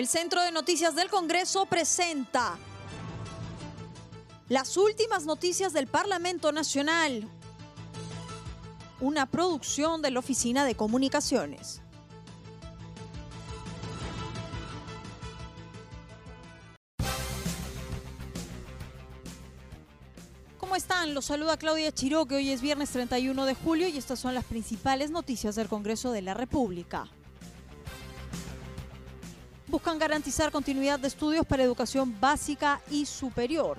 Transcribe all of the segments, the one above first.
El Centro de Noticias del Congreso presenta las últimas noticias del Parlamento Nacional, una producción de la Oficina de Comunicaciones. ¿Cómo están? Los saluda Claudia Chiró, que hoy es viernes 31 de julio y estas son las principales noticias del Congreso de la República buscan garantizar continuidad de estudios para educación básica y superior.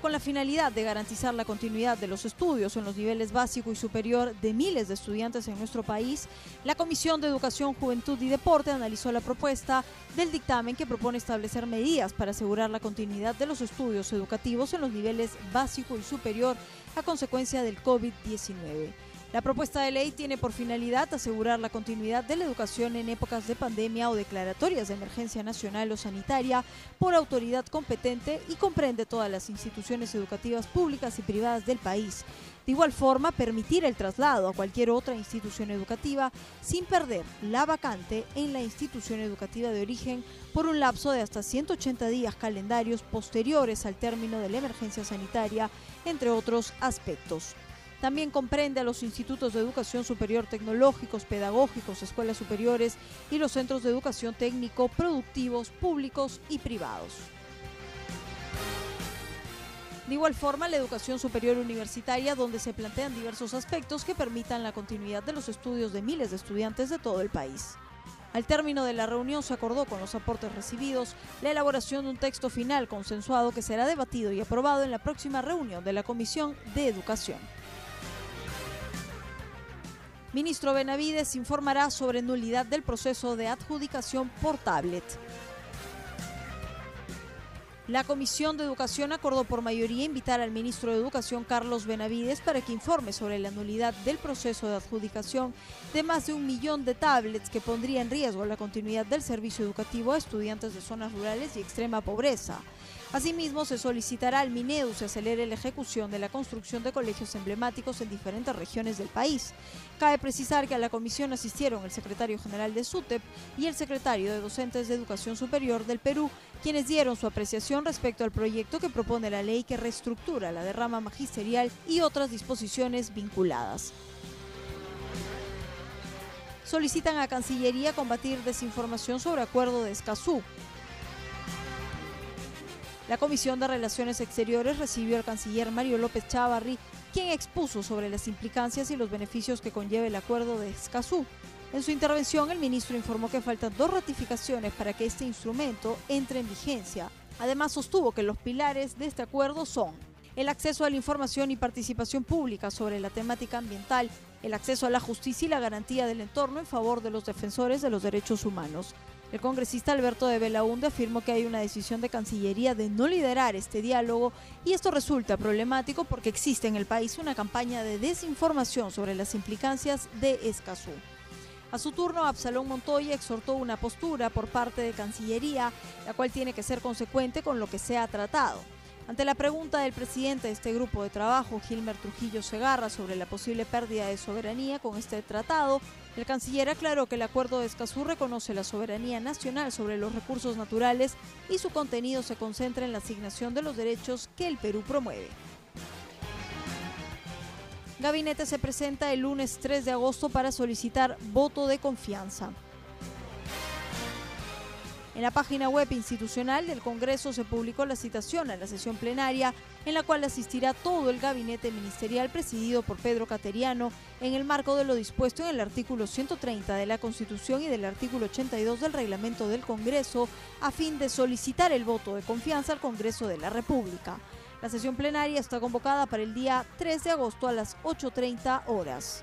Con la finalidad de garantizar la continuidad de los estudios en los niveles básico y superior de miles de estudiantes en nuestro país, la Comisión de Educación, Juventud y Deporte analizó la propuesta del dictamen que propone establecer medidas para asegurar la continuidad de los estudios educativos en los niveles básico y superior a consecuencia del COVID-19. La propuesta de ley tiene por finalidad asegurar la continuidad de la educación en épocas de pandemia o declaratorias de emergencia nacional o sanitaria por autoridad competente y comprende todas las instituciones educativas públicas y privadas del país. De igual forma, permitir el traslado a cualquier otra institución educativa sin perder la vacante en la institución educativa de origen por un lapso de hasta 180 días calendarios posteriores al término de la emergencia sanitaria, entre otros aspectos. También comprende a los institutos de educación superior tecnológicos, pedagógicos, escuelas superiores y los centros de educación técnico productivos, públicos y privados. De igual forma, la educación superior universitaria, donde se plantean diversos aspectos que permitan la continuidad de los estudios de miles de estudiantes de todo el país. Al término de la reunión se acordó con los aportes recibidos la elaboración de un texto final consensuado que será debatido y aprobado en la próxima reunión de la Comisión de Educación. Ministro Benavides informará sobre nulidad del proceso de adjudicación por tablet. La Comisión de Educación acordó por mayoría invitar al ministro de Educación Carlos Benavides para que informe sobre la nulidad del proceso de adjudicación de más de un millón de tablets que pondría en riesgo la continuidad del servicio educativo a estudiantes de zonas rurales y extrema pobreza. Asimismo, se solicitará al MINEDU se acelere la ejecución de la construcción de colegios emblemáticos en diferentes regiones del país. Cabe precisar que a la comisión asistieron el secretario general de SUTEP y el secretario de Docentes de Educación Superior del Perú, quienes dieron su apreciación respecto al proyecto que propone la ley que reestructura la derrama magisterial y otras disposiciones vinculadas solicitan a Cancillería combatir desinformación sobre acuerdo de Escazú. La Comisión de Relaciones Exteriores recibió al canciller Mario López Chavarri, quien expuso sobre las implicancias y los beneficios que conlleva el acuerdo de Escazú. En su intervención, el ministro informó que faltan dos ratificaciones para que este instrumento entre en vigencia. Además, sostuvo que los pilares de este acuerdo son el acceso a la información y participación pública sobre la temática ambiental, el acceso a la justicia y la garantía del entorno en favor de los defensores de los derechos humanos. El congresista Alberto de Belaunde afirmó que hay una decisión de Cancillería de no liderar este diálogo y esto resulta problemático porque existe en el país una campaña de desinformación sobre las implicancias de Escazú. A su turno, Absalón Montoya exhortó una postura por parte de Cancillería, la cual tiene que ser consecuente con lo que se ha tratado. Ante la pregunta del presidente de este grupo de trabajo, Gilmer Trujillo Segarra, sobre la posible pérdida de soberanía con este tratado, el canciller aclaró que el acuerdo de Escazú reconoce la soberanía nacional sobre los recursos naturales y su contenido se concentra en la asignación de los derechos que el Perú promueve. Gabinete se presenta el lunes 3 de agosto para solicitar voto de confianza. En la página web institucional del Congreso se publicó la citación a la sesión plenaria en la cual asistirá todo el gabinete ministerial presidido por Pedro Cateriano en el marco de lo dispuesto en el artículo 130 de la Constitución y del artículo 82 del reglamento del Congreso a fin de solicitar el voto de confianza al Congreso de la República. La sesión plenaria está convocada para el día 3 de agosto a las 8.30 horas.